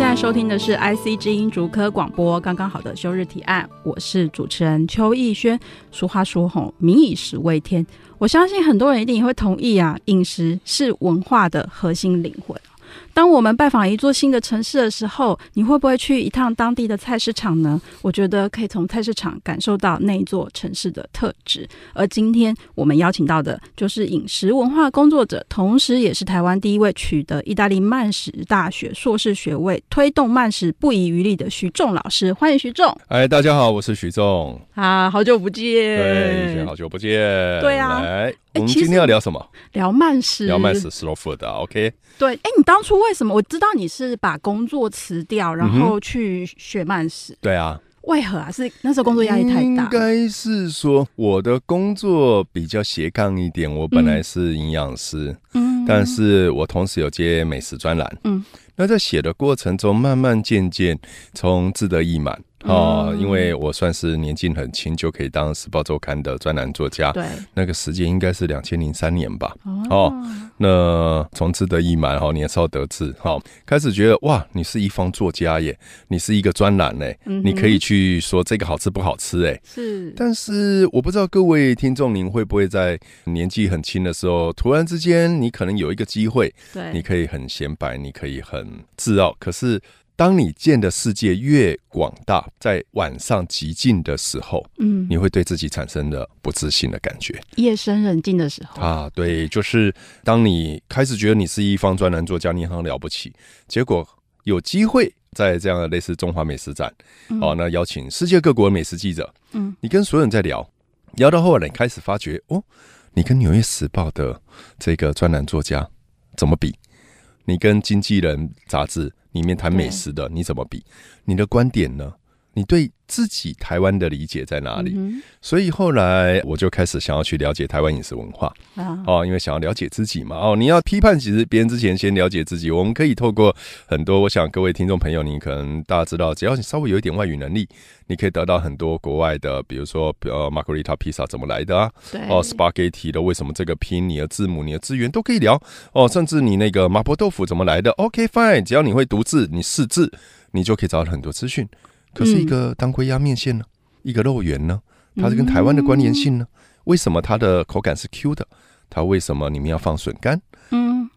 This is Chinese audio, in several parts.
现在收听的是 IC 之音竹科广播，刚刚好的休日提案，我是主持人邱逸轩。俗话说吼，民以食为天，我相信很多人一定也会同意啊，饮食是文化的核心灵魂。当我们拜访一座新的城市的时候，你会不会去一趟当地的菜市场呢？我觉得可以从菜市场感受到那一座城市的特质。而今天我们邀请到的就是饮食文化工作者，同时也是台湾第一位取得意大利曼食大学硕士学位、推动曼食不遗余力的徐仲老师。欢迎徐仲！哎，大家好，我是徐仲。啊，好久不见！对，好久不见。对啊，来，我们今天要聊什么？聊曼食，聊曼食，slow food 啊，OK。对，哎，你当初为什么？我知道你是把工作辞掉，然后去学慢史。对啊，为何啊？是那时候工作压力太大？应该是说我的工作比较斜杠一点。我本来是营养师，嗯，但是我同时有接美食专栏，嗯，那在写的过程中，慢慢渐渐从志得意满。哦，因为我算是年纪很轻就可以当《时报周刊》的专栏作家，对，那个时间应该是两千零三年吧。哦，那从志得意满，哈，年少得志，好，开始觉得哇，你是一方作家耶，你是一个专栏哎，你可以去说这个好吃不好吃哎，是。但是我不知道各位听众，您会不会在年纪很轻的时候，突然之间你可能有一个机会，对，你可以很显摆，你可以很自傲，可是。当你见的世界越广大，在晚上极静的时候，嗯，你会对自己产生的不自信的感觉。夜深人静的时候啊，对，就是当你开始觉得你是一方专栏作家，你很了不起，结果有机会在这样的类似中华美食展，嗯、哦，那邀请世界各国的美食记者，嗯，你跟所有人在聊，聊到后来，你开始发觉，哦，你跟《纽约时报》的这个专栏作家怎么比？你跟《经纪人》杂志。里面谈美食的，你怎么比？你的观点呢？你对自己台湾的理解在哪里？嗯、所以后来我就开始想要去了解台湾饮食文化啊，哦，因为想要了解自己嘛。哦，你要批判其实别人之前，先了解自己。我们可以透过很多，我想各位听众朋友，你可能大家知道，只要你稍微有一点外语能力，你可以得到很多国外的，比如说呃，Margherita Pizza 怎么来的啊？对哦，Spaghetti 的为什么这个拼？你的字母、你的资源都可以聊哦。甚至你那个麻婆豆腐怎么来的？OK fine，只要你会读字，你识字，你就可以找到很多资讯。可是一个当归鸭面线呢？一个肉圆呢？它是跟台湾的关联性呢？为什么它的口感是 Q 的？它为什么里面要放笋干？嗯，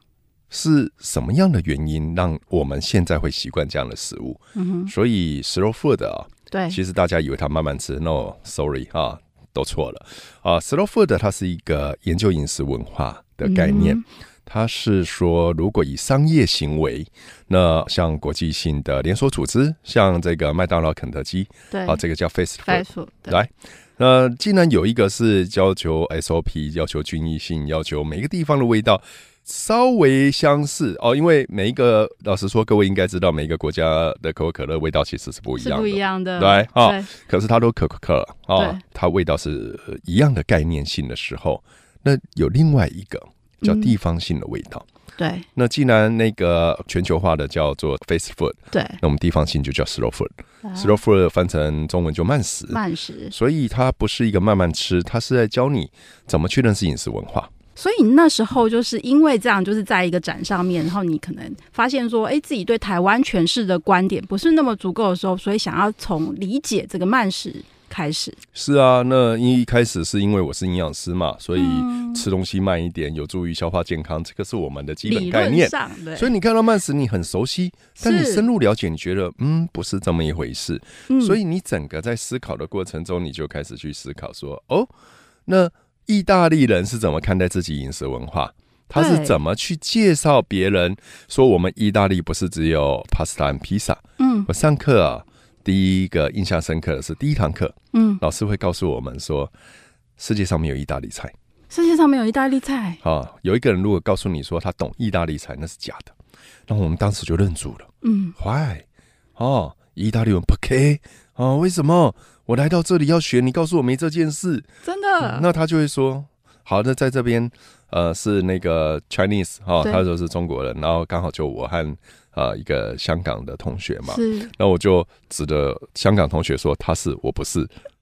是什么样的原因让我们现在会习惯这样的食物？嗯，所以 slow food 啊，对，其实大家以为它慢慢吃，no，sorry 啊，都错了啊。slow food 它是一个研究饮食文化的概念。他是说，如果以商业行为，那像国际性的连锁组织，像这个麦当劳、肯德基，对。啊，这个叫 fast food，来，那既然有一个是要求 SOP，要求均一性，要求每个地方的味道稍微相似哦，因为每一个，老实说，各位应该知道，每一个国家的可口可乐味道其实是不一样的，不一样的，对啊，对。可是它都可口可乐啊，它味道是一样的概念性的时候，那有另外一个。叫地方性的味道，嗯、对。那既然那个全球化的叫做 fast food，对。那我们地方性就叫 slow food，啊。slow food 翻成中文就慢食，慢食。所以它不是一个慢慢吃，它是在教你怎么去认识饮食文化。所以那时候就是因为这样，就是在一个展上面，然后你可能发现说，哎，自己对台湾诠释的观点不是那么足够的时候，所以想要从理解这个慢食。开始是啊，那因为一开始是因为我是营养师嘛，所以吃东西慢一点有助于消化健康，这个是我们的基本概念。所以你看到慢食，你很熟悉，但你深入了解，你觉得嗯，不是这么一回事。所以你整个在思考的过程中，你就开始去思考说，哦，那意大利人是怎么看待自己饮食文化？他是怎么去介绍别人说我们意大利不是只有 pasta and pizza？嗯，我上课啊。第一个印象深刻的是第一堂课，嗯，老师会告诉我们说，世界上没有意大利菜，世界上没有意大利菜。啊，有一个人如果告诉你说他懂意大利菜，那是假的，那我们当时就愣住了。嗯，Why？哦，意大利文不可以哦？为什么？我来到这里要学，你告诉我没这件事，真的？嗯、那他就会说，好的，在这边，呃，是那个 Chinese 哈、哦，他说是中国人，然后刚好就我和呃一个香港的同学嘛，是，那我就指着香港同学说他是，我不是，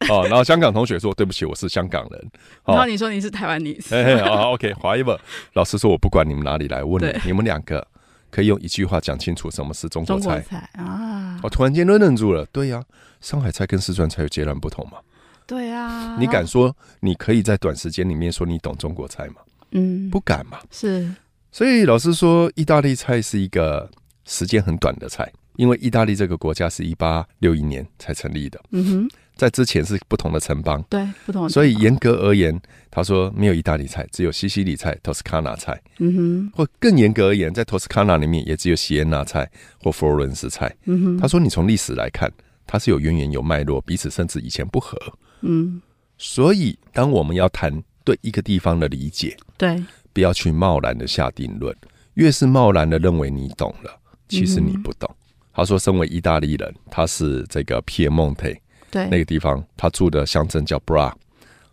哦，然后香港同学说对不起，我是香港人，然后你说你是台湾女，嘿嘿，好，OK，However，老师说我不管你们哪里来，问你，你们两个。可以用一句话讲清楚什么是中国菜，中国菜啊！我突然间都愣住了。对呀、啊，上海菜跟四川菜有截然不同嘛？对啊，你敢说你可以在短时间里面说你懂中国菜吗？嗯，不敢嘛。是，所以老师说，意大利菜是一个时间很短的菜，因为意大利这个国家是一八六一年才成立的。嗯哼。在之前是不同的城邦，对，不同的。所以严格而言，他说没有意大利菜，只有西西里菜、托斯卡纳菜。嗯哼。或更严格而言，在托斯卡纳里面也只有锡耶纳菜或佛罗伦斯菜。嗯哼。他说，你从历史来看，它是有渊源、有脉络，彼此甚至以前不合。嗯。所以，当我们要谈对一个地方的理解，对，不要去贸然的下定论。越是贸然的认为你懂了，其实你不懂。嗯、他说，身为意大利人，他是这个皮埃蒙特。对，那个地方，他住的乡镇叫 Bra，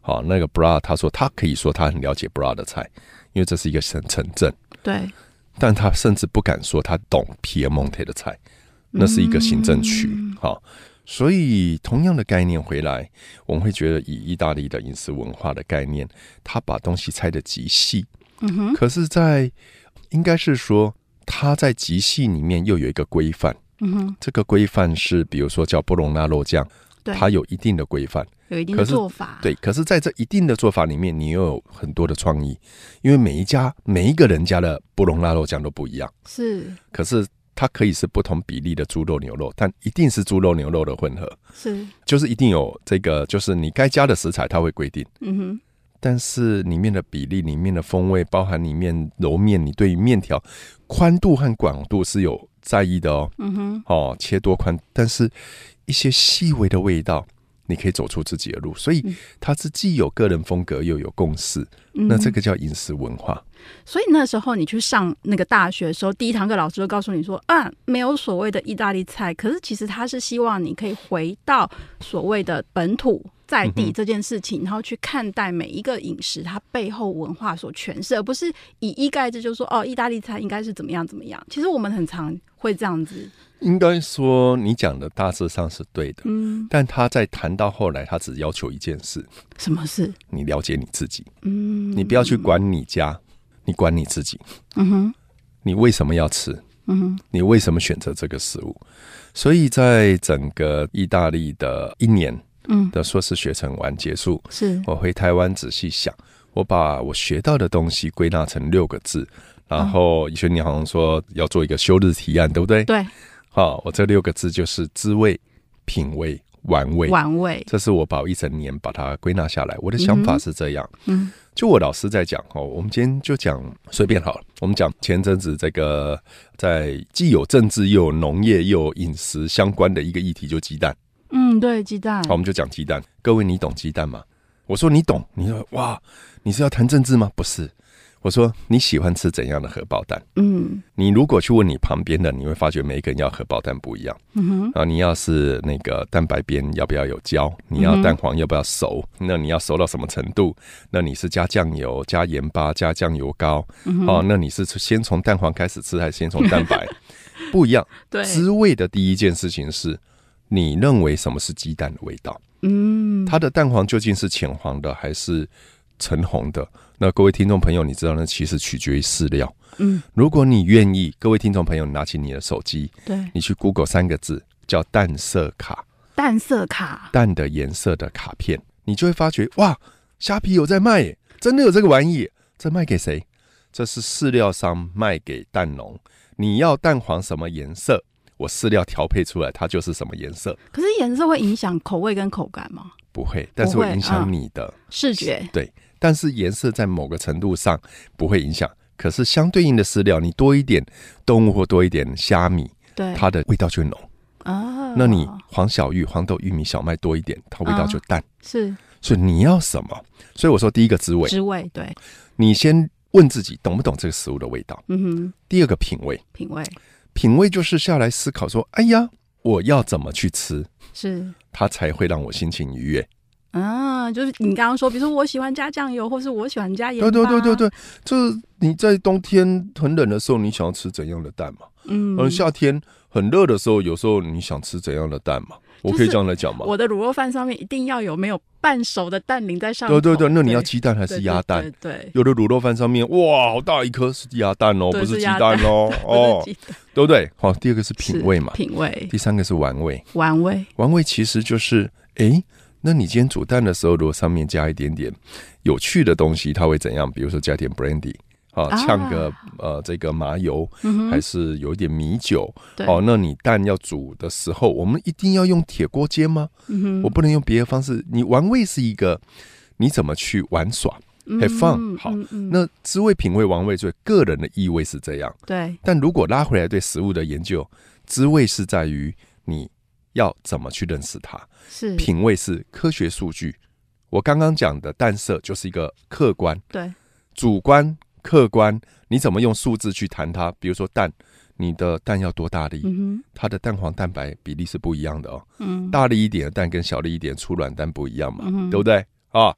好，那个 Bra，他说他可以说他很了解 Bra 的菜，因为这是一个城城镇。对，但他甚至不敢说他懂皮埃蒙特的菜，那是一个行政区。好、嗯，所以同样的概念回来，我们会觉得以意大利的饮食文化的概念，他把东西拆得极细。嗯哼，可是，在应该是说他在极细里面又有一个规范。嗯哼，这个规范是比如说叫波隆纳肉酱。它有一定的规范，有一定的做法。对，可是在这一定的做法里面，你又有很多的创意，因为每一家每一个人家的布隆纳肉酱都不一样。是，可是它可以是不同比例的猪肉、牛肉，但一定是猪肉、牛肉的混合。是，就是一定有这个，就是你该加的食材，它会规定。嗯哼。但是里面的比例、里面的风味，包含里面揉面，你对于面条宽度和广度是有在意的哦。嗯哼。哦，切多宽，但是。一些细微的味道，你可以走出自己的路，所以它是既有个人风格又有共识，嗯、那这个叫饮食文化。所以那时候你去上那个大学的时候，第一堂课老师就告诉你说：“啊，没有所谓的意大利菜，可是其实他是希望你可以回到所谓的本土在地这件事情，嗯、然后去看待每一个饮食它背后文化所诠释，而不是以一概之，就是说哦，意大利菜应该是怎么样怎么样。其实我们很常会这样子。”应该说，你讲的大致上是对的。嗯，但他在谈到后来，他只要求一件事：什么事？你了解你自己。嗯，你不要去管你家，你管你自己。嗯哼，你为什么要吃？嗯哼，你为什么选择这个食物？所以在整个意大利的一年，嗯，的硕士学程完结束，是我回台湾仔细想，我把我学到的东西归纳成六个字，然后以前你好像说要做一个休日提案，对不对？对。好，我这六个字就是滋味、品味、玩味。玩味，这是我把我一整年把它归纳下来。我的想法是这样，嗯，就我老师在讲哦，我们今天就讲随便好了。我们讲前阵子这个在既有政治又有农业又有饮食相关的一个议题，就鸡蛋。嗯，对，鸡蛋。好，我们就讲鸡蛋。各位，你懂鸡蛋吗？我说你懂，你说哇，你是要谈政治吗？不是。我说你喜欢吃怎样的荷包蛋？嗯，你如果去问你旁边的，你会发觉每一个人要荷包蛋不一样。嗯哼，啊，你要是那个蛋白边要不要有胶？你要蛋黄要不要熟？那你要熟到什么程度？那你是加酱油、加盐巴、加酱油膏？哦，那你是先从蛋黄开始吃，还是先从蛋白？不一样。对，滋味的第一件事情是，你认为什么是鸡蛋的味道？嗯，它的蛋黄究竟是浅黄的还是橙红的？那各位听众朋友，你知道呢？其实取决于饲料。嗯，如果你愿意，各位听众朋友，拿起你的手机，对，你去 Google 三个字，叫淡色卡，淡色卡，淡的颜色的卡片，你就会发觉，哇，虾皮有在卖耶，真的有这个玩意，这卖给谁？这是饲料商卖给蛋农。你要蛋黄什么颜色？我饲料调配出来，它就是什么颜色。可是颜色会影响口味跟口感吗？不会，但是会影响你的、嗯、视觉。对。但是颜色在某个程度上不会影响，可是相对应的饲料，你多一点动物或多一点虾米，对，它的味道就浓啊。那你黄小玉、黄豆、玉米、小麦多一点，它味道就淡。是，所以你要什么？所以我说第一个滋味，滋味对。你先问自己懂不懂这个食物的味道？嗯哼。第二个品味，品味，品味就是下来思考说，哎呀，我要怎么去吃，是它才会让我心情愉悦。啊，就是你刚刚说，比如说我喜欢加酱油，或是我喜欢加盐。对对对对对，就是你在冬天很冷的时候，你想要吃怎样的蛋嘛？嗯，而夏天很热的时候，有时候你想吃怎样的蛋嘛？我可以这样来讲吗？我的卤肉饭上面一定要有没有半熟的蛋淋在上面。对对对，那你要鸡蛋还是鸭蛋？对，对，有的卤肉饭上面哇，好大一颗是鸭蛋哦，不是鸡蛋哦，哦，对不对？好，第二个是品味嘛，品味。第三个是玩味，玩味，玩味其实就是哎。那你今天煮蛋的时候，如果上面加一点点有趣的东西，它会怎样？比如说加点 brandy，啊，呛个呃这个麻油，还是有一点米酒，哦，那你蛋要煮的时候，我们一定要用铁锅煎吗？我不能用别的方式。你玩味是一个，你怎么去玩耍？Have fun，好。那滋味、品味、玩味，最个人的意味是这样。对。但如果拉回来对食物的研究，滋味是在于你。要怎么去认识它？是品味是科学数据。我刚刚讲的淡色就是一个客观，对，主观客观。你怎么用数字去谈它？比如说蛋，你的蛋要多大力？嗯，它的蛋黄蛋白比例是不一样的哦。嗯，大力一点的蛋跟小力一点粗卵蛋不一样嘛，嗯，对不对？啊，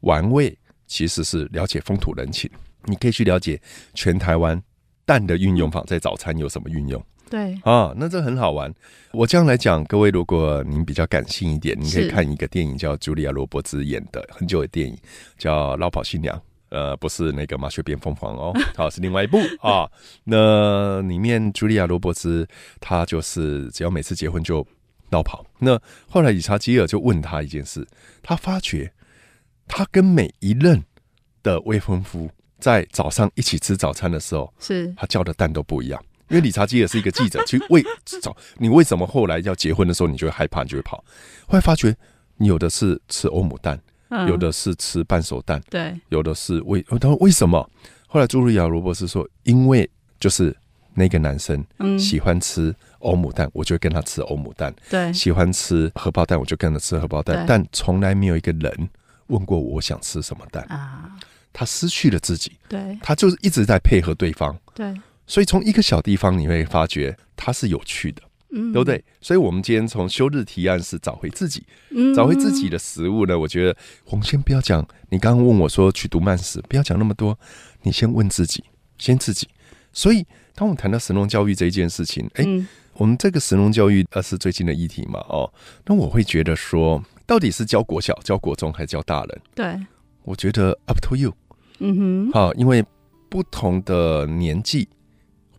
玩味其实是了解风土人情。你可以去了解全台湾蛋的运用法，在早餐有什么运用？对啊，那这很好玩。我这样来讲，各位，如果您比较感性一点，你可以看一个电影，叫茱莉亚·罗伯兹演的很久的电影，叫《老跑新娘》。呃，不是那个麻雀变凤凰哦，好，是另外一部啊。那里面茱莉亚·罗伯兹她就是只要每次结婚就落跑。那后来理查基尔就问他一件事，他发觉他跟每一任的未婚夫在早上一起吃早餐的时候，是他叫的蛋都不一样。因为理查基尔是一个记者，其实为找你为什么后来要结婚的时候，你就会害怕，你就会跑。后来发觉，你有的是吃欧姆蛋，有的是吃半熟蛋，对，有的是为他说为什么？后来茱莉亚·罗伯斯说，因为就是那个男生喜欢吃欧姆蛋，我就会跟他吃欧姆蛋；对，喜欢吃荷包蛋，我就跟他吃荷包蛋。但从来没有一个人问过我想吃什么蛋啊。他失去了自己，对，他就是一直在配合对方，对。所以从一个小地方你会发觉它是有趣的，嗯，对不对？所以我们今天从休日提案是找回自己，嗯，找回自己的食物呢。我觉得我们先不要讲，你刚刚问我说去读慢食，不要讲那么多，你先问自己，先自己。所以当我们谈到神农教育这一件事情，哎，我们这个神农教育呃是最近的议题嘛，哦，那我会觉得说，到底是教国小、教国中还是教大人？对，我觉得 up to you，嗯哼，好，因为不同的年纪。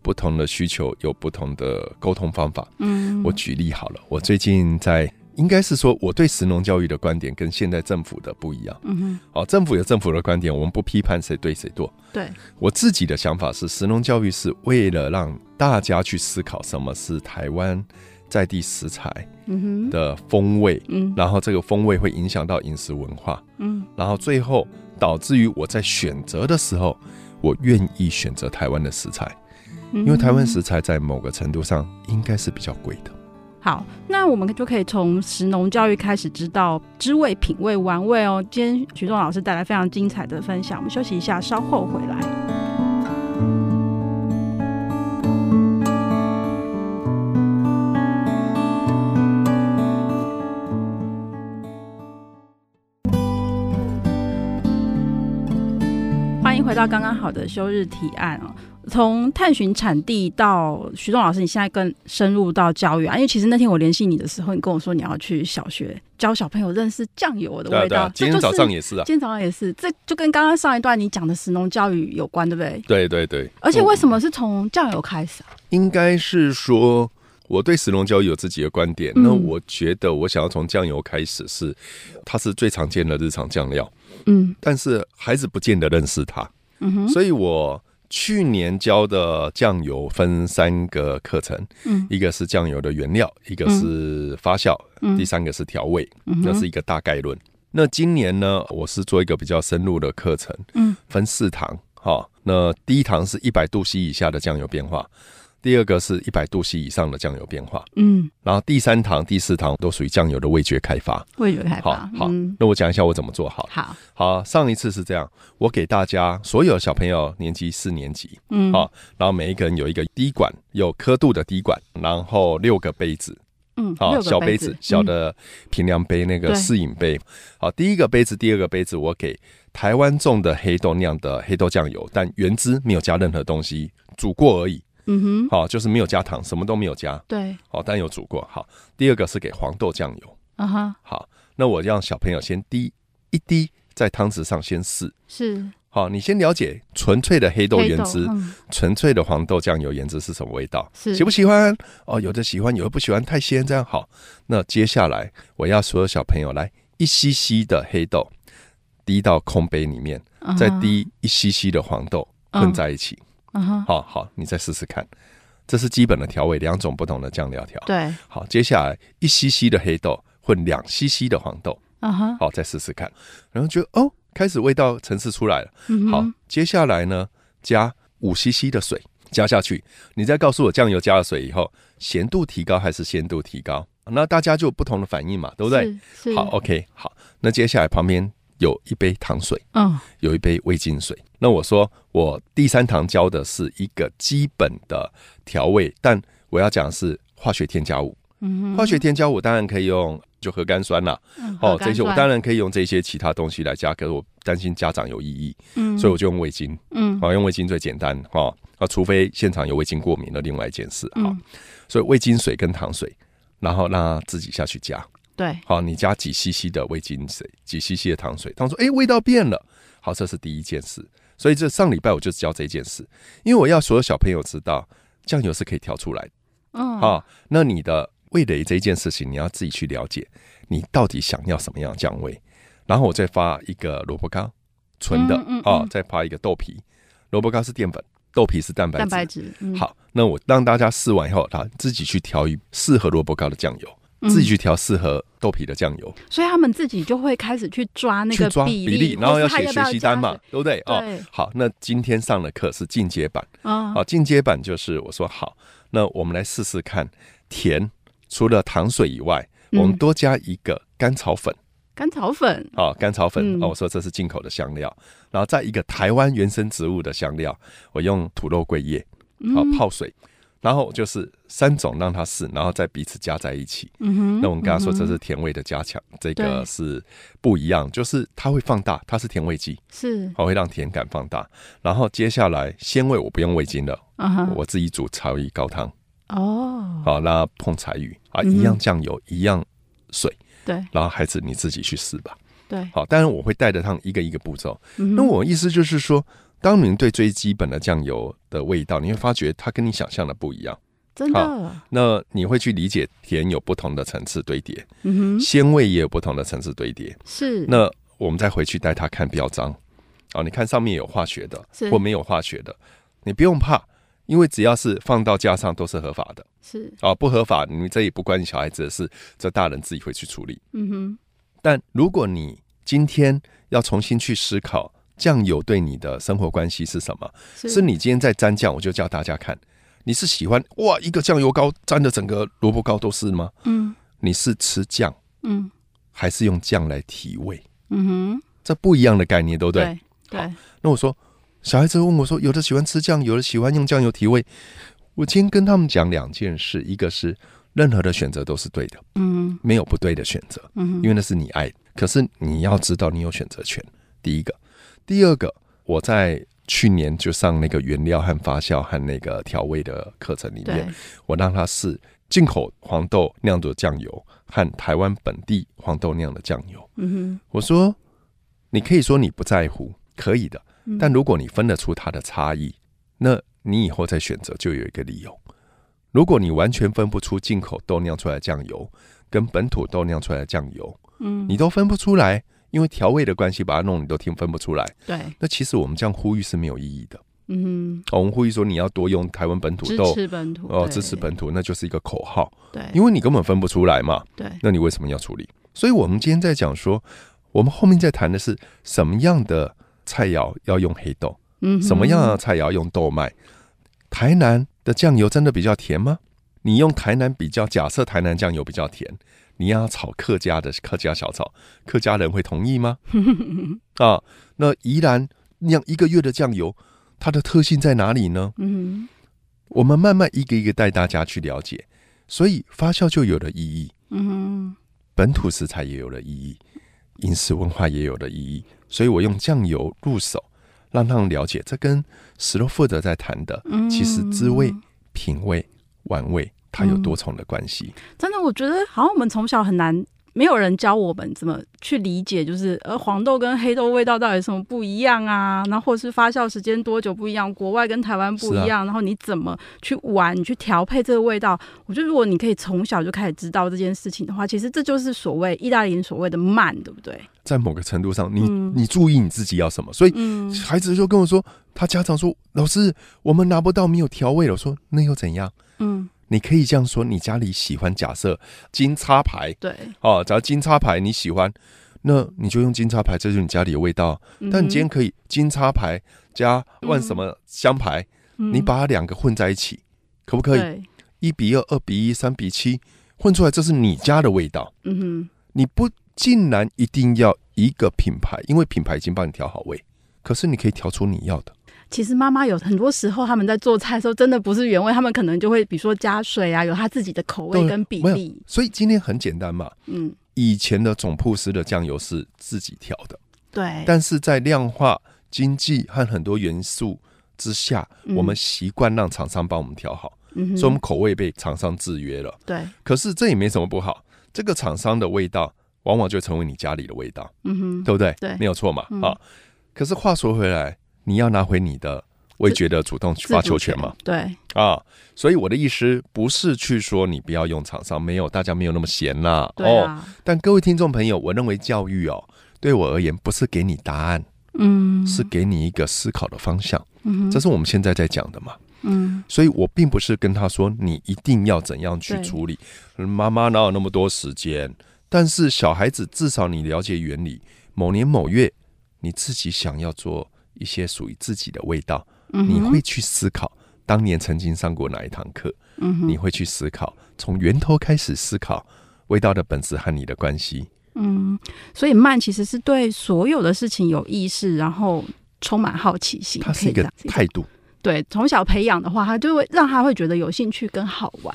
不同的需求有不同的沟通方法。嗯，我举例好了，我最近在，应该是说我对食农教育的观点跟现在政府的不一样。嗯哼，好，政府有政府的观点，我们不批判谁对谁错。对，我自己的想法是，食农教育是为了让大家去思考什么是台湾在地食材的风味。嗯，然后这个风味会影响到饮食文化。嗯，然后最后导致于我在选择的时候，我愿意选择台湾的食材。因为台湾食材在某个程度上应该是比较贵的。好，那我们就可以从食农教育开始知道知味、品味、玩味哦。今天徐仲老师带来非常精彩的分享，我们休息一下，稍后回来。欢迎回到刚刚好的休日提案哦。从探寻产地到徐栋老师，你现在更深入到教育啊？因为其实那天我联系你的时候，你跟我说你要去小学教小朋友认识酱油的味道。对啊，今天早上也是啊，今天早上也是，这就跟刚刚上一段你讲的食农教育有关，对不对？对对对。而且为什么是从酱油开始啊？应该是说我对食农教育有自己的观点。那我觉得我想要从酱油开始，是它是最常见的日常酱料。嗯，但是孩子不见得认识它。嗯哼，所以我。去年教的酱油分三个课程，嗯，一个是酱油的原料，一个是发酵，嗯，第三个是调味，嗯，那是一个大概论。那今年呢，我是做一个比较深入的课程，嗯，分四堂，哈，那第一堂是一百度 C 以下的酱油变化，第二个是一百度 C 以上的酱油变化，嗯，然后第三堂、第四堂都属于酱油的味觉开发。味觉开发，好，好，那我讲一下我怎么做好。好，好，上一次是这样，我给大家所有小朋友年级四年级，嗯，好，然后每一个人有一个滴管，有刻度的滴管，然后六个杯子，嗯，好，小杯子，小的平量杯那个试饮杯，好，第一个杯子，第二个杯子，我给台湾种的黑豆酿的黑豆酱油，但原汁没有加任何东西，煮过而已。嗯哼，好，就是没有加糖，什么都没有加。对，好，但有煮过。好，第二个是给黄豆酱油。啊哈，好，那我让小朋友先滴一滴在汤匙上先试。是，好，你先了解纯粹的黑豆原汁，纯粹的黄豆酱油原汁是什么味道？是，喜不喜欢？哦，有的喜欢，有的不喜欢，太鲜这样好。那接下来我要所有小朋友来一吸吸的黑豆滴到空杯里面，再滴一吸吸的黄豆混在一起。好好，你再试试看，这是基本的调味，两种不同的酱料调。对，好，接下来一 cc 的黑豆混两 cc 的黄豆。嗯哼，好，再试试看，然后觉得哦，开始味道层次出来了。好，接下来呢，加五 cc 的水加下去，你再告诉我酱油加了水以后，咸度提高还是鲜度提高？那大家就有不同的反应嘛，对不对？好，OK，好，那接下来旁边。有一杯糖水，嗯，有一杯味精水。那我说，我第三堂教的是一个基本的调味，但我要讲的是化学添加物。嗯，化学添加物当然可以用就核苷酸啦，哦，这些我当然可以用这些其他东西来加，可是我担心家长有异议，嗯，所以我就用味精，嗯，好，用味精最简单，哈，啊，除非现场有味精过敏的另外一件事，哈，所以味精水跟糖水，然后让他自己下去加。对，好，你加几 CC 的味精水，几 CC 的糖水。他说：“哎、欸，味道变了。”好，这是第一件事。所以这上礼拜我就教这件事，因为我要所有小朋友知道酱油是可以调出来的。嗯，好，那你的味蕾这一件事情，你要自己去了解，你到底想要什么样的酱味。然后我再发一个萝卜糕，纯的，嗯，嗯，嗯，再发一个豆皮。萝卜糕是淀粉，豆皮是蛋白质。蛋白质。嗯、好，那我让大家试完以后，啊，自己去调一适合萝卜糕的酱油。自己去调适合豆皮的酱油，嗯，所以他们自己就会开始去抓那个比例，比例然后要写学习单嘛，对不对？哦，好，那今天上的课是进阶版，啊，好，进阶版就是我说好，那我们来试试看甜，除了糖水以外，我们多加一个甘草粉，甘草粉，哦，甘草粉，哦，我说这是进口的香料，然后再一个台湾原生植物的香料，我用土肉桂叶，好泡水。然后就是三种让它试，然后再彼此加在一起。嗯哼，那我们刚刚说这是甜味的加强，嗯、这个是不一样，就是它会放大，它是甜味剂，是，它会让甜感放大。然后接下来鲜味我不用味精了，啊、我自己煮柴鱼高汤。哦，好，那碰柴鱼啊，一样酱油，嗯、一样水。对，然后孩子你自己去试吧。对，好，当然我会带着他们一个一个步骤。嗯、那我意思就是说。当你对最基本的酱油的味道，你会发觉它跟你想象的不一样，真的。那你会去理解甜有不同的层次堆叠，嗯哼，鲜味也有不同的层次堆叠。是。那我们再回去带他看标章，啊，你看上面有化学的，或没有化学的，你不用怕，因为只要是放到架上都是合法的。是。啊，不合法，你这也不关你小孩子的事，这大人自己会去处理。嗯哼。但如果你今天要重新去思考。酱油对你的生活关系是什么？是，是你今天在沾酱，我就教大家看，你是喜欢哇一个酱油膏沾的整个萝卜糕都是吗？嗯，你是吃酱，嗯，还是用酱来提味？嗯哼，这不一样的概念，对不对？对。对，那我说，小孩子问我说，有的喜欢吃酱，有的喜欢用酱油提味。我今天跟他们讲两件事，一个是任何的选择都是对的，嗯，没有不对的选择，嗯，因为那是你爱的，可是你要知道你有选择权。第一个。第二个，我在去年就上那个原料和发酵和那个调味的课程里面，我让他试进口黄豆酿的酱油和台湾本地黄豆酿的酱油。嗯哼，我说你可以说你不在乎，可以的，但如果你分得出它的差异，那你以后再选择就有一个理由。如果你完全分不出进口豆酿出来的酱油跟本土豆酿出来的酱油，嗯，你都分不出来。因为调味的关系，把它弄你都听分不出来。对，那其实我们这样呼吁是没有意义的。嗯哼，我们呼吁说你要多用台湾本土豆，支持本土哦，支持本土，那就是一个口号。对，因为你根本分不出来嘛。对，那你为什么要处理？所以我们今天在讲说，我们后面在谈的是什么样的菜肴要用黑豆，嗯，什么样的菜肴用豆麦。台南的酱油真的比较甜吗？你用台南比较，假设台南酱油比较甜，你要炒客家的客家小炒，客家人会同意吗？啊，那宜兰酿一个月的酱油，它的特性在哪里呢？嗯，我们慢慢一个一个带大家去了解，所以发酵就有了意义。嗯，本土食材也有了意义，饮食文化也有了意义，所以我用酱油入手，让他们了解，这跟史洛富德在谈的，其实滋味、品味、玩味，它有多重的关系。真的，我觉得好像我们从小很难。没有人教我们怎么去理解，就是呃黄豆跟黑豆味道到底有什么不一样啊？然后或是发酵时间多久不一样，国外跟台湾不一样，啊、然后你怎么去玩，你去调配这个味道？我觉得如果你可以从小就开始知道这件事情的话，其实这就是所谓意大利人所谓的慢，对不对？在某个程度上，你、嗯、你注意你自己要什么，所以孩子就跟我说，他家长说，老师，我们拿不到没有调味了。我说那又怎样？嗯。你可以这样说，你家里喜欢假设金叉牌，对，哦，假如金叉牌你喜欢，那你就用金叉牌，这就是你家里的味道。嗯、但你今天可以金叉牌加万什么香牌，嗯、你把它两个混在一起，可不可以？一比二、二比一、三比七，混出来这是你家的味道。嗯哼，你不竟然一定要一个品牌，因为品牌已经帮你调好味，可是你可以调出你要的。其实妈妈有很多时候，他们在做菜的时候，真的不是原味，他们可能就会比如说加水啊，有他自己的口味跟比例。所以今天很简单嘛，嗯，以前的总铺师的酱油是自己调的，对。但是在量化经济和很多元素之下，嗯、我们习惯让厂商帮我们调好，嗯、所以我们口味被厂商制约了。对。可是这也没什么不好，这个厂商的味道往往就成为你家里的味道，嗯哼，对不对？对，没有错嘛，啊、嗯。可是话说回来。你要拿回你的味觉的主动发球权嘛？对啊，所以我的意思不是去说你不要用厂商，没有，大家没有那么闲啦、哦，但各位听众朋友，我认为教育哦，对我而言不是给你答案，嗯，是给你一个思考的方向。嗯，这是我们现在在讲的嘛。嗯，所以我并不是跟他说你一定要怎样去处理。对妈妈哪有那么多时间？但是小孩子至少你了解原理。某年某月，你自己想要做。一些属于自己的味道，嗯、你会去思考当年曾经上过哪一堂课，嗯、你会去思考从源头开始思考味道的本质和你的关系。嗯，所以慢其实是对所有的事情有意识，然后充满好奇心。它是一个态度。对，从小培养的话，他就会让他会觉得有兴趣跟好玩。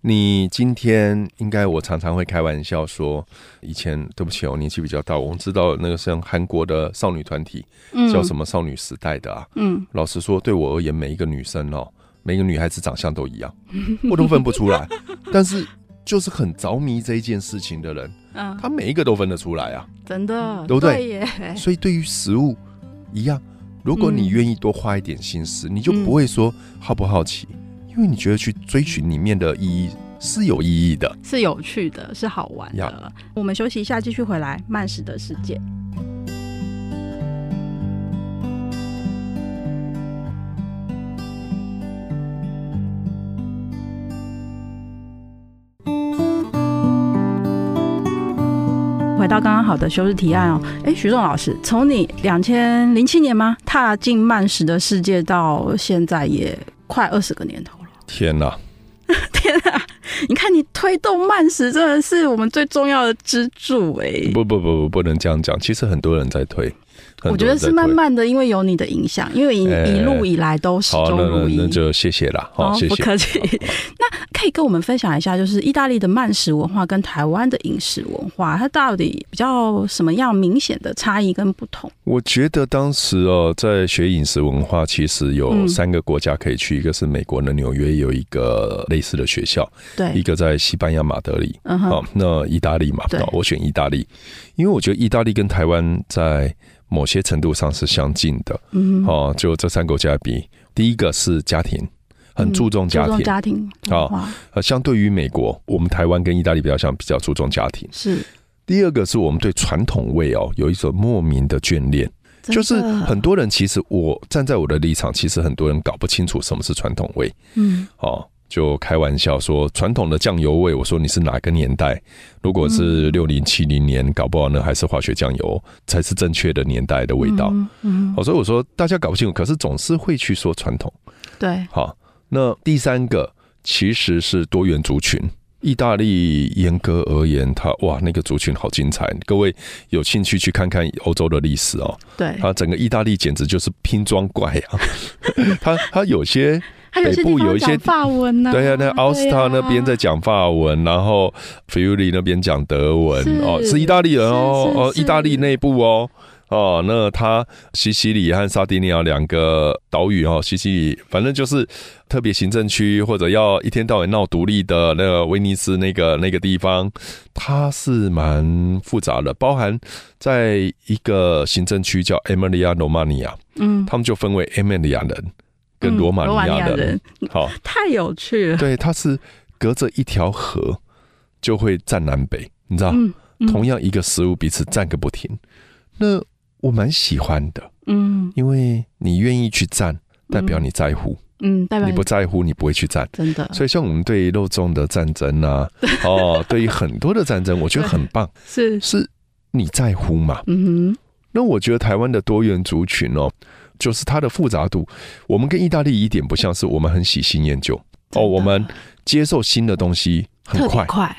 你今天应该，我常常会开玩笑说，以前对不起，我年纪比较大，我们知道那个像韩国的少女团体，叫什么少女时代的啊。嗯，老实说，对我而言，每一个女生哦，每一个女孩子长相都一样，我都分不出来。但是就是很着迷这一件事情的人，嗯，他每一个都分得出来啊，真的，对不对？所以对于食物一样，如果你愿意多花一点心思，你就不会说好不好奇。因为你觉得去追寻里面的意义是有意义的，是有趣的，是好玩的。我们休息一下，继续回来。慢食的世界，回到刚刚好的休日提案哦。哎，徐仲老师，从你两千零七年吗踏进慢食的世界到现在也快二十个年头。天呐！天呐！你看，你推动慢食真的是我们最重要的支柱哎、欸！不不不不，不能这样讲。其实很多人在推。我觉得是慢慢的，因为有你的影响，因为一一路以来都始终如一。那就谢谢了，好，谢谢，不客气。那可以跟我们分享一下，就是意大利的慢食文化跟台湾的饮食文化，它到底比较什么样明显的差异跟不同？我觉得当时哦，在学饮食文化，其实有三个国家可以去，一个是美国的纽约有一个类似的学校，对，一个在西班牙马德里，嗯哼，那意大利嘛，对，我选意大利，因为我觉得意大利跟台湾在某些程度上是相近的，嗯，哦，就这三个国家比，第一个是家庭，很注重家庭，家庭，啊，呃，相对于美国，我们台湾跟意大利比较像，比较注重家庭。是，第二个是我们对传统味哦有一种莫名的眷恋，就是很多人其实我站在我的立场，其实很多人搞不清楚什么是传统味，嗯，哦。就开玩笑说，传统的酱油味，我说你是哪个年代？如果是六零七零年，搞不好呢还是化学酱油才是正确的年代的味道。嗯，所以我说大家搞不清楚，可是总是会去说传统。对，好，那第三个其实是多元族群。意大利严格而言，它哇，那个族群好精彩。各位有兴趣去看看欧洲的历史哦。对，它整个意大利简直就是拼装怪啊！它它有些北部有一些法文呢，对呀，那奥斯塔那边在讲法文，然后菲尤里那边讲德文哦，是意大利人哦哦，意大利内部哦。哦，那他西西里和萨丁尼亚两个岛屿哦，西西里反正就是特别行政区或者要一天到晚闹独立的那个威尼斯那个那个地方，它是蛮复杂的，包含在一个行政区叫 Emilia Romagna，嗯，他们就分为 Emilia 人跟罗马尼亚人，好、嗯，太有趣了，对，它是隔着一条河就会战南北，你知道，嗯嗯、同样一个食物彼此站个不停，那。我蛮喜欢的，嗯，因为你愿意去站，代表你在乎，嗯，代表你。不在乎，你不会去战，真的。所以像我们对肉粽的战争啊，哦，对于很多的战争，我觉得很棒，是。是，你在乎嘛，嗯哼。那我觉得台湾的多元族群哦，就是它的复杂度，我们跟意大利一点不像是我们很喜新厌旧哦，我们接受新的东西很快，快。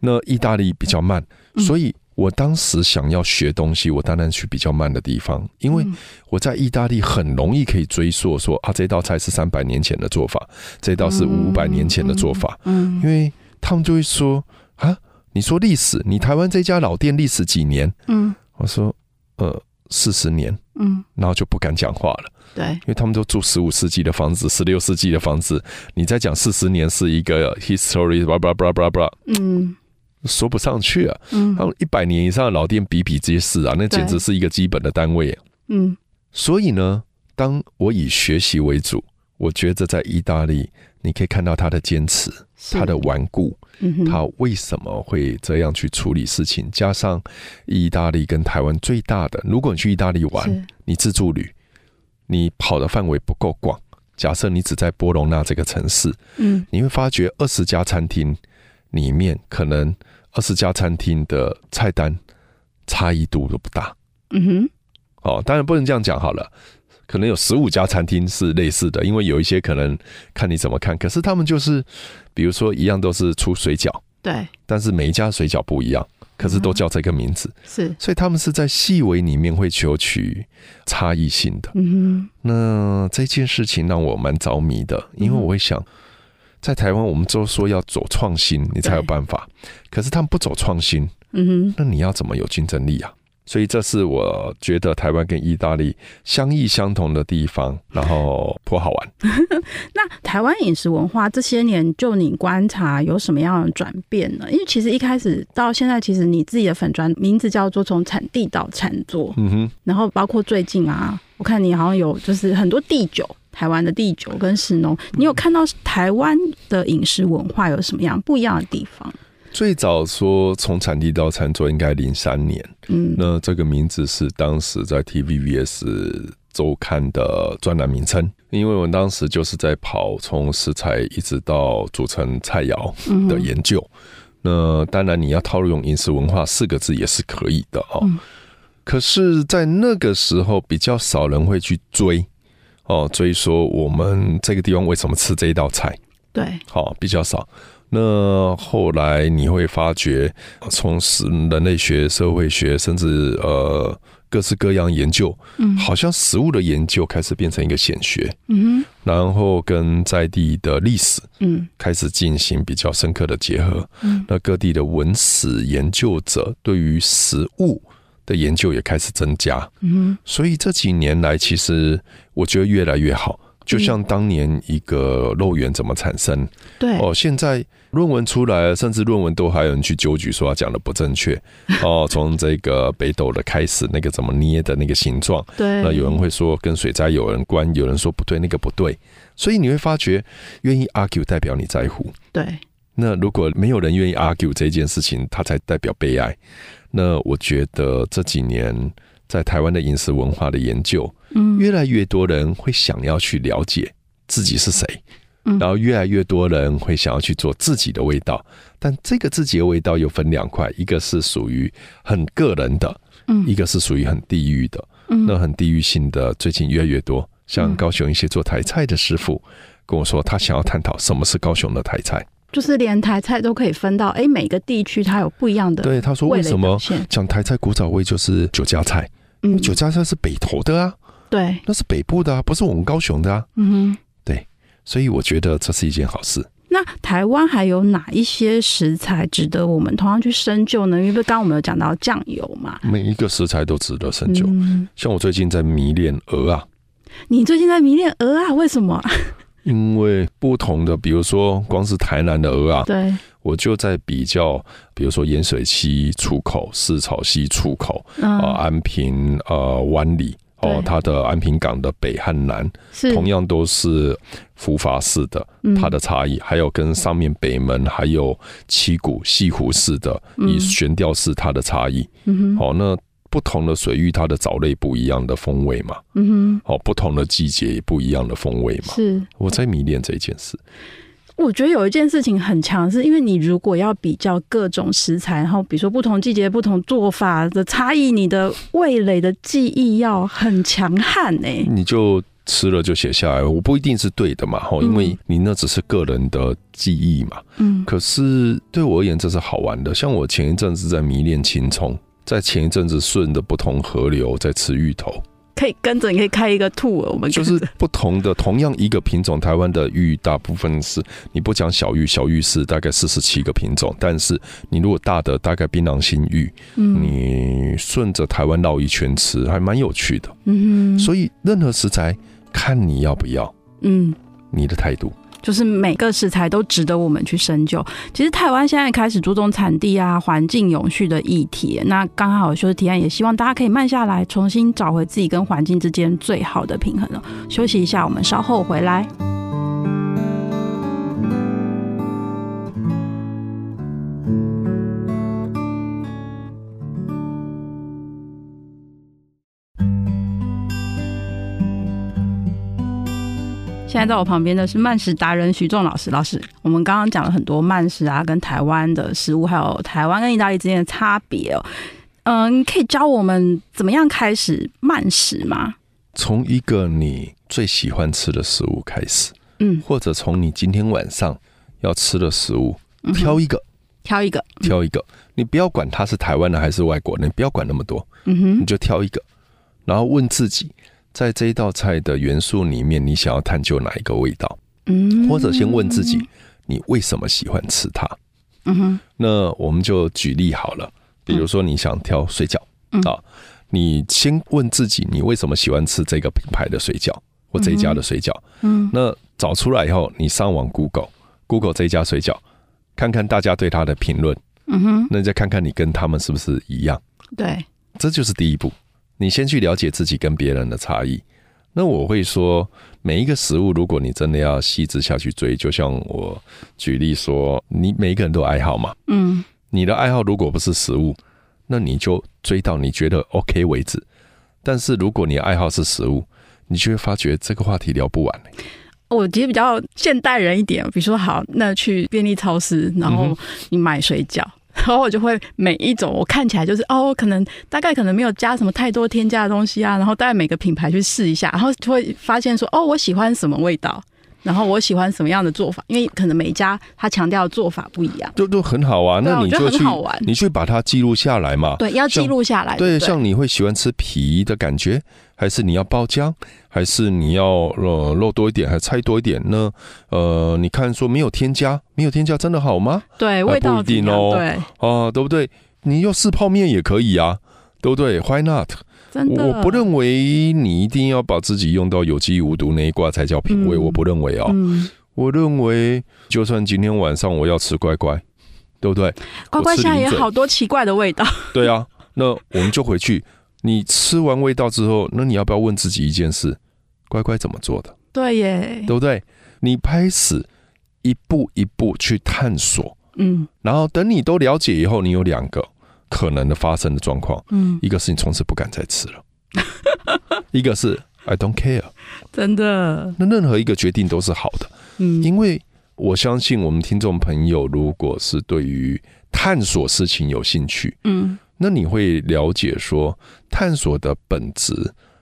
那意大利比较慢，所以。我当时想要学东西，我当然去比较慢的地方，因为我在意大利很容易可以追溯说啊，这道菜是三百年前的做法，这道是五百年前的做法。嗯，因为他们就会说啊，你说历史，你台湾这家老店历史几年？嗯，我说呃四十年。嗯，然后就不敢讲话了。对，因为他们都住十五世纪的房子，十六世纪的房子，你再讲四十年是一个 history，blah blah blah blah blah。嗯。说不上去啊！嗯，他们一百年以上的老店比比皆是啊，那简直是一个基本的单位啊。嗯，所以呢，当我以学习为主，我觉得在意大利，你可以看到他的坚持，他的顽固，他为什么会这样去处理事情？加上意大利跟台湾最大的，如果你去意大利玩，你自助旅，你跑的范围不够广。假设你只在波隆纳这个城市，嗯，你会发觉二十家餐厅里面可能。二十家餐厅的菜单差异度都不大，嗯哼，哦，当然不能这样讲好了，可能有十五家餐厅是类似的，因为有一些可能看你怎么看，可是他们就是，比如说一样都是出水饺，对，但是每一家水饺不一样，可是都叫这个名字，嗯、是，所以他们是在细微里面会求取差异性的，嗯哼，那这件事情让我蛮着迷的，因为我会想。在台湾，我们都说要走创新，你才有办法。可是他们不走创新，嗯哼，那你要怎么有竞争力啊？所以这是我觉得台湾跟意大利相异相同的地方，然后颇好玩。那台湾饮食文化这些年，就你观察有什么样的转变呢？因为其实一开始到现在，其实你自己的粉砖名字叫做从产地到餐桌，嗯哼，然后包括最近啊，我看你好像有就是很多地酒。台湾的地酒跟食农，你有看到台湾的饮食文化有什么样不一样的地方？最早说从产地到餐桌应该零三年，嗯，那这个名字是当时在 TVBS 周刊的专栏名称，因为我当时就是在跑从食材一直到组成菜肴的研究。那当然你要套用饮食文化四个字也是可以的哦。可是，在那个时候比较少人会去追。哦，追说我们这个地方为什么吃这一道菜？对，好，比较少。那后来你会发觉，从是人类学、社会学，甚至呃各式各样研究，嗯，好像食物的研究开始变成一个显学，嗯，然后跟在地的历史，嗯，开始进行比较深刻的结合，嗯，那各地的文史研究者对于食物。的研究也开始增加，嗯，所以这几年来，其实我觉得越来越好。就像当年一个肉圆怎么产生，对。哦，现在论文出来，甚至论文都还有人去纠举说他讲的不正确 哦。从这个北斗的开始，那个怎么捏的那个形状，对，那有人会说跟水灾有人关，有人说不对，那个不对。所以你会发觉，愿意 argue 代表你在乎，对。那如果没有人愿意 argue 这件事情，它才代表悲哀。那我觉得这几年在台湾的饮食文化的研究，嗯，越来越多人会想要去了解自己是谁，嗯，然后越来越多人会想要去做自己的味道，但这个自己的味道又分两块，一个是属于很个人的，嗯，一个是属于很地域的，嗯，那很地域性的最近越来越多，像高雄一些做台菜的师傅跟我说，他想要探讨什么是高雄的台菜，就是连台菜都可以分到，哎，每个地区它有不一样的。对，他说为什么讲台菜古早味就是酒家菜？嗯，酒家菜是北投的啊，对，那是北部的啊，不是我们高雄的啊。嗯哼，对，所以我觉得这是一件好事。那台湾还有哪一些食材值得我们同样去深究呢？因为刚刚我们有讲到酱油嘛，每一个食材都值得深究。嗯、像我最近在迷恋鹅啊，你最近在迷恋鹅啊？为什么？因为不同的，比如说光是台南的鹅啊，对，我就在比较，比如说盐水溪出口、四草溪出口啊、呃，安平呃湾里。哦，它的安平港的北和南，是同样都是浮筏式的，它的差异、嗯、还有跟上面北门还有七股西湖式的以悬吊式它的差异。嗯好、哦，那不同的水域它的藻类不一样的风味嘛。嗯哼，好，不同的季节也不一样的风味嘛。是，我在迷恋这件事。我觉得有一件事情很强，是因为你如果要比较各种食材，然后比如说不同季节、不同做法的差异，你的味蕾的记忆要很强悍呢。你就吃了就写下来，我不一定是对的嘛，哈，因为你那只是个人的记忆嘛。嗯。可是对我而言，这是好玩的。像我前一阵子在迷恋青葱，在前一阵子顺着不同河流在吃芋头。可以跟着，你可以开一个 tour，我们就是不同的，同样一个品种，台湾的玉大部分是你不讲小玉，小玉是大概四十七个品种，但是你如果大的大概槟榔新玉，嗯，你顺着台湾绕一圈吃，还蛮有趣的，嗯。哼，所以任何食材看你要不要，嗯，你的态度。就是每个食材都值得我们去深究。其实台湾现在开始注重产地啊、环境永续的议题，那刚好休息提案也希望大家可以慢下来，重新找回自己跟环境之间最好的平衡了。休息一下，我们稍后回来。现在在我旁边的是慢食达人徐仲老师。老师，我们刚刚讲了很多慢食啊，跟台湾的食物，还有台湾跟意大利之间的差别哦。嗯，可以教我们怎么样开始慢食吗？从一个你最喜欢吃的食物开始，嗯，或者从你今天晚上要吃的食物挑一个，嗯、挑一个，挑一个。你不要管它是台湾的还是外国的，你不要管那么多，嗯哼，你就挑一个，然后问自己。在这一道菜的元素里面，你想要探究哪一个味道？嗯，或者先问自己，你为什么喜欢吃它？嗯哼，那我们就举例好了，比如说你想挑水饺啊，你先问自己，你为什么喜欢吃这个品牌的水饺或这一家的水饺？嗯，那找出来以后，你上网 Google，Google 这一家水饺，看看大家对它的评论。嗯哼，那再看看你跟他们是不是一样？对，这就是第一步。你先去了解自己跟别人的差异。那我会说，每一个食物，如果你真的要细致下去追，就像我举例说，你每一个人都有爱好嘛。嗯。你的爱好如果不是食物，那你就追到你觉得 OK 为止。但是如果你爱好是食物，你就会发觉这个话题聊不完。我其实比较现代人一点，比如说，好，那去便利超市，然后你买水饺。然后我就会每一种我看起来就是哦，可能大概可能没有加什么太多添加的东西啊，然后大概每个品牌去试一下，然后就会发现说哦，我喜欢什么味道。然后我喜欢什么样的做法？因为可能每一家他强调的做法不一样，都都很好啊。那你就去，你去把它记录下来嘛。对，要记录下来。对，像你会喜欢吃皮的感觉，还是你要包浆，还是你要呃肉多一点，还是菜多一点呢？呃，你看说没有添加，没有添加真的好吗？对，味道不一定哦。对啊，对不对？你要试泡面也可以啊，对不对？Why not？我不认为你一定要把自己用到有机无毒那一挂才叫品味，嗯、我不认为哦。嗯、我认为，就算今天晚上我要吃乖乖，对不对？乖乖现在也好多奇怪的味道。对啊，那我们就回去。你吃完味道之后，那你要不要问自己一件事？乖乖怎么做的？对耶，对不对？你开始一步一步去探索，嗯，然后等你都了解以后，你有两个。可能的发生的状况，嗯，一个是你从此不敢再吃了，一个是 I don't care，真的。那任何一个决定都是好的，嗯，因为我相信我们听众朋友，如果是对于探索事情有兴趣，嗯，那你会了解说，探索的本质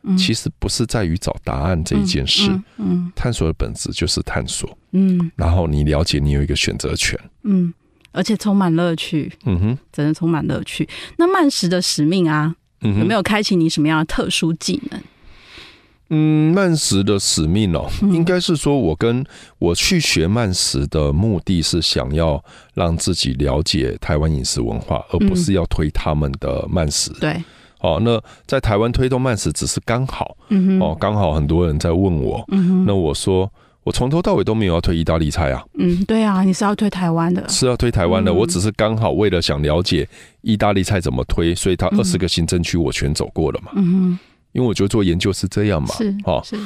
嗯、其实不是在于找答案这一件事。嗯，嗯嗯探索的本质就是探索。嗯，然后你了解你有一个选择权。嗯，而且充满乐趣。嗯哼，真的充满乐趣。那慢食的使命啊，嗯、有没有开启你什么样的特殊技能？嗯，慢食的使命哦，应该是说，我跟我去学慢食的目的是想要让自己了解台湾饮食文化，而不是要推他们的慢食。对，哦，那在台湾推动慢食只是刚好，哦，刚好很多人在问我，那我说我从头到尾都没有要推意大利菜啊。嗯，对啊，你是要推台湾的，是要推台湾的，我只是刚好为了想了解意大利菜怎么推，所以他二十个行政区我全走过了嘛。嗯因为我觉得做研究是这样嘛，是，哦，是，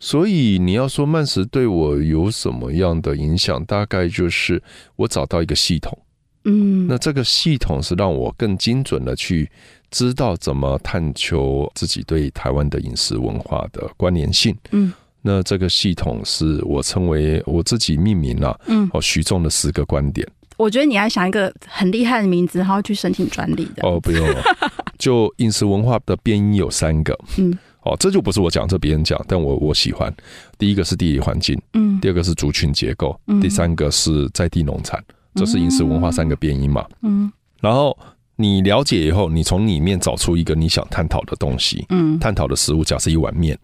所以你要说慢食对我有什么样的影响，大概就是我找到一个系统，嗯，那这个系统是让我更精准的去知道怎么探求自己对台湾的饮食文化的关联性，嗯，那这个系统是我称为我自己命名了，嗯，哦，徐仲的十个观点。我觉得你要想一个很厉害的名字，然后去申请专利的。哦，不用了。就饮食文化的变音有三个，嗯，哦，这就不是我讲，这别人讲，但我我喜欢。第一个是地理环境，嗯，第二个是族群结构，嗯，第三个是在地农产，这是饮食文化三个变音嘛，嗯，然后你了解以后，你从里面找出一个你想探讨的东西，嗯，探讨的食物，假设一碗面，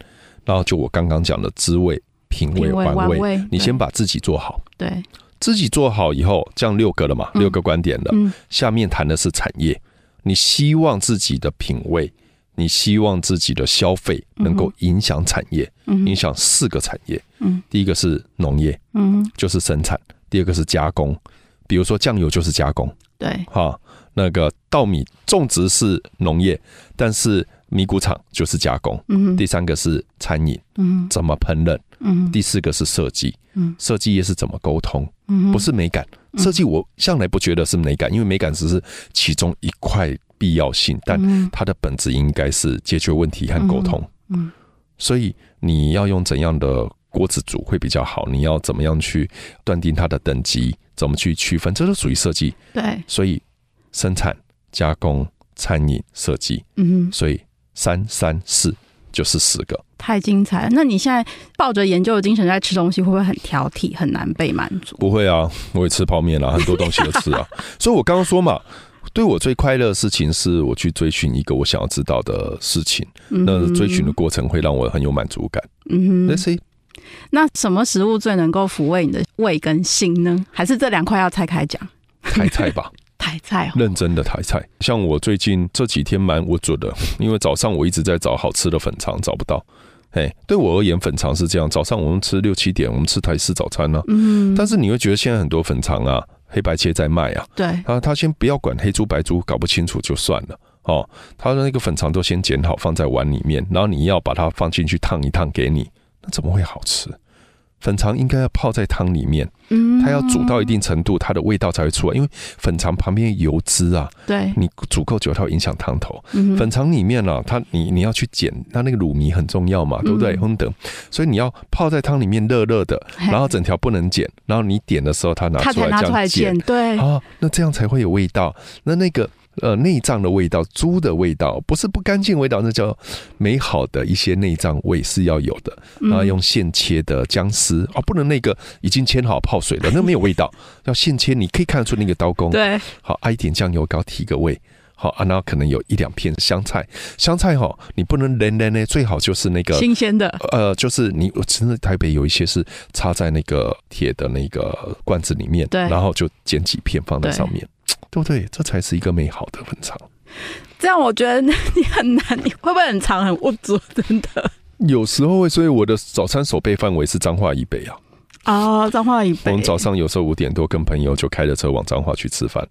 然后就我刚刚讲的滋味、品味、玩味，你先把自己做好，对。自己做好以后，这样六个了嘛？六个观点了。嗯，下面谈的是产业，你希望自己的品味，你希望自己的消费能够影响产业，影响四个产业。嗯，第一个是农业，嗯，就是生产；第二个是加工，比如说酱油就是加工。对，哈，那个稻米种植是农业，但是米谷厂就是加工。嗯，第三个是餐饮，嗯，怎么烹饪？嗯，第四个是设计，嗯，设计业是怎么沟通？嗯，不是美感，设计我向来不觉得是美感，因为美感只是其中一块必要性，但它的本质应该是解决问题和沟通。嗯，所以你要用怎样的锅子煮会比较好？你要怎么样去断定它的等级？怎么去区分？这都属于设计。对，所以生产、加工、餐饮、设计，嗯，所以三三四就是十个。太精彩了！那你现在抱着研究的精神在吃东西，会不会很挑剔，很难被满足？不会啊，我也吃泡面啊，很多东西都吃啊。所以我刚刚说嘛，对我最快乐的事情是我去追寻一个我想要知道的事情。嗯、那追寻的过程会让我很有满足感。嗯哼。那什么食物最能够抚慰你的胃跟心呢？还是这两块要拆开讲？台菜吧。台菜，认真的台菜，像我最近这几天蛮无助的，因为早上我一直在找好吃的粉肠，找不到。哎，对我而言，粉肠是这样，早上我们吃六七点，我们吃台式早餐呢。嗯，但是你会觉得现在很多粉肠啊，黑白切在卖啊。对，啊，他先不要管黑猪白猪，搞不清楚就算了哦。他的那个粉肠都先剪好放在碗里面，然后你要把它放进去烫一烫给你，那怎么会好吃？粉肠应该要泡在汤里面，嗯，它要煮到一定程度，它的味道才会出来。因为粉肠旁边油脂啊，对，你煮够久，它会影响汤头。粉肠里面呢，它你你要去剪它那个乳糜很重要嘛，对不对？等等，所以你要泡在汤里面热热的，然后整条不能剪，然后你点的时候它拿出来这样剪，对啊，那这样才会有味道。那那个。呃，内脏的味道，猪的味道，不是不干净味道，那叫美好的一些内脏味是要有的。然后用现切的姜丝哦，不能那个已经切好泡水了，那没有味道。要现切，你可以看得出那个刀工。对，好，啊一点酱油膏提个味。好啊，然后可能有一两片香菜，香菜哈，你不能连连呢，最好就是那个新鲜的。呃，就是你真的台北有一些是插在那个铁的那个罐子里面，对，然后就剪几片放在上面。对不对？这才是一个美好的文章。这样我觉得你很难，你会不会很长很无助？真的，有时候会。所以我的早餐守备范围是彰化以北啊。啊，彰化以北。我们早上有时候五点多跟朋友就开着车往彰化去吃饭，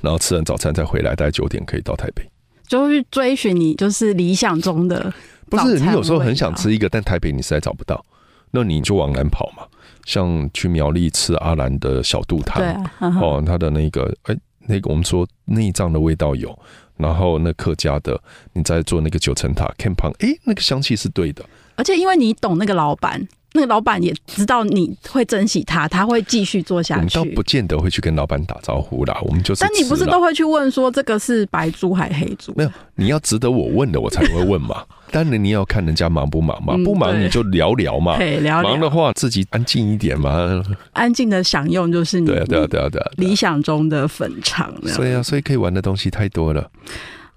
然后吃完早餐再回来，大概九点可以到台北。就去追寻你就是理想中的。不是，你有时候很想吃一个，但台北你实在找不到，那你就往南跑嘛。像去苗栗吃阿兰的小肚汤，对啊，哦，他的那个哎。那个我们说内脏的味道有，然后那客家的，你在做那个九层塔 Ken Pang，哎，那个香气是对的。而且因为你懂那个老板，那个老板也知道你会珍惜他，他会继续做下去。我们倒不见得会去跟老板打招呼啦，我们就是。但你不是都会去问说这个是白猪还是黑猪？没有，你要值得我问的，我才会问嘛。当然你要看人家忙不忙嘛，嗯、不忙你就聊聊嘛。对，聊聊。忙的话自己安静一点嘛。安静的享用就是你。对啊，对啊，对啊，对啊。理想中的粉肠。所以啊，所以可以玩的东西太多了。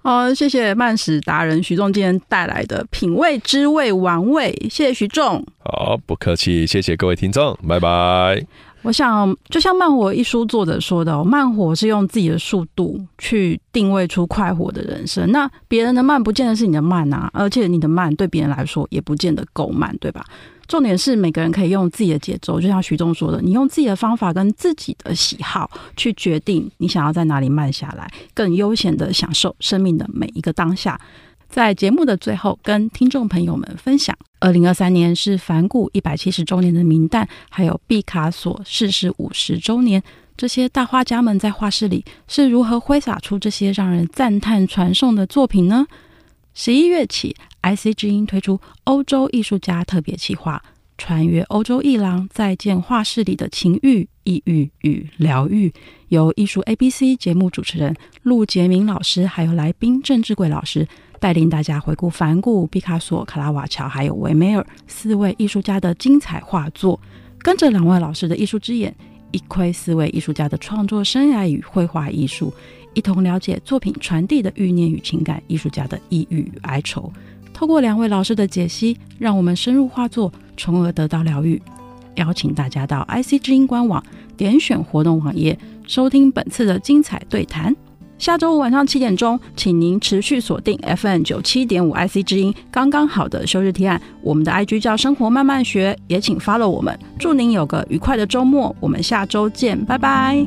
哦，谢谢慢食达人徐仲今天带来的品味、之味、玩味，谢谢徐仲。好，不客气，谢谢各位听众，拜拜。我想，就像慢活一书作者说的，慢活是用自己的速度去定位出快活的人生。那别人的慢，不见得是你的慢啊，而且你的慢对别人来说也不见得够慢，对吧？重点是每个人可以用自己的节奏，就像徐总说的，你用自己的方法跟自己的喜好去决定你想要在哪里慢下来，更悠闲的享受生命的每一个当下。在节目的最后，跟听众朋友们分享，二零二三年是梵谷一百七十周年的冥诞，还有毕卡索逝世五十周年，这些大画家们在画室里是如何挥洒出这些让人赞叹传颂的作品呢？十一月起，IC 之音推出欧洲艺术家特别企划，穿越欧洲艺廊，再见画室里的情欲、抑郁与疗愈。由艺术 ABC 节目主持人陆杰明老师，还有来宾郑志贵老师，带领大家回顾梵谷、毕卡索、卡拉瓦乔还有维梅尔四位艺术家的精彩画作，跟着两位老师的艺术之眼，一窥四位艺术家的创作生涯与绘画艺术。一同了解作品传递的欲念与情感，艺术家的抑郁与哀愁。透过两位老师的解析，让我们深入画作，从而得到疗愈。邀请大家到 IC 之音官网点选活动网页，收听本次的精彩对谈。下周五晚上七点钟，请您持续锁定 FM 九七点五 IC 之音，刚刚好的休日提案。我们的 IG 叫生活慢慢学，也请 follow 我们。祝您有个愉快的周末，我们下周见，拜拜。